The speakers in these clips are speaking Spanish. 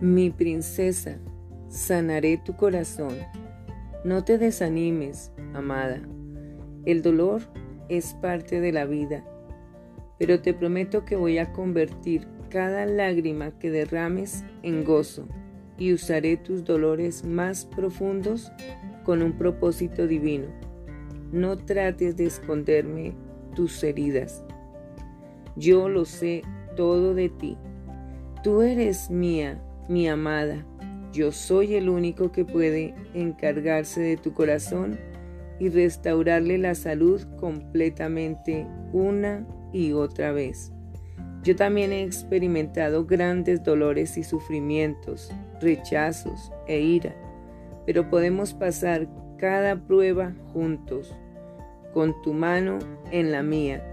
Mi princesa, sanaré tu corazón. No te desanimes, amada. El dolor es parte de la vida, pero te prometo que voy a convertir cada lágrima que derrames en gozo y usaré tus dolores más profundos con un propósito divino. No trates de esconderme tus heridas. Yo lo sé todo de ti. Tú eres mía mi amada, yo soy el único que puede encargarse de tu corazón y restaurarle la salud completamente una y otra vez. Yo también he experimentado grandes dolores y sufrimientos, rechazos e ira, pero podemos pasar cada prueba juntos, con tu mano en la mía.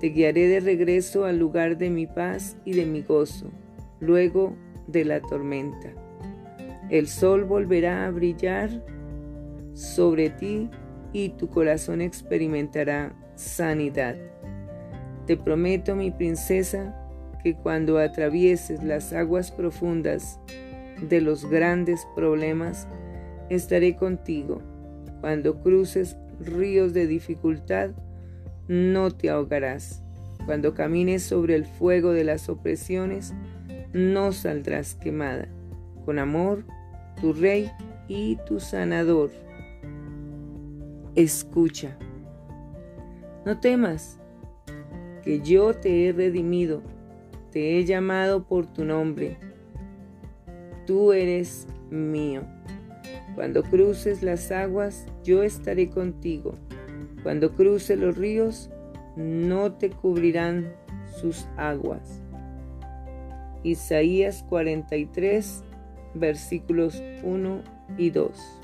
Te guiaré de regreso al lugar de mi paz y de mi gozo. Luego de la tormenta. El sol volverá a brillar sobre ti y tu corazón experimentará sanidad. Te prometo, mi princesa, que cuando atravieses las aguas profundas de los grandes problemas, estaré contigo. Cuando cruces ríos de dificultad, no te ahogarás. Cuando camines sobre el fuego de las opresiones, no saldrás quemada. Con amor, tu Rey y tu Sanador. Escucha. No temas, que yo te he redimido, te he llamado por tu nombre. Tú eres mío. Cuando cruces las aguas, yo estaré contigo. Cuando cruces los ríos, no te cubrirán sus aguas. Isaías 43, versículos 1 y 2.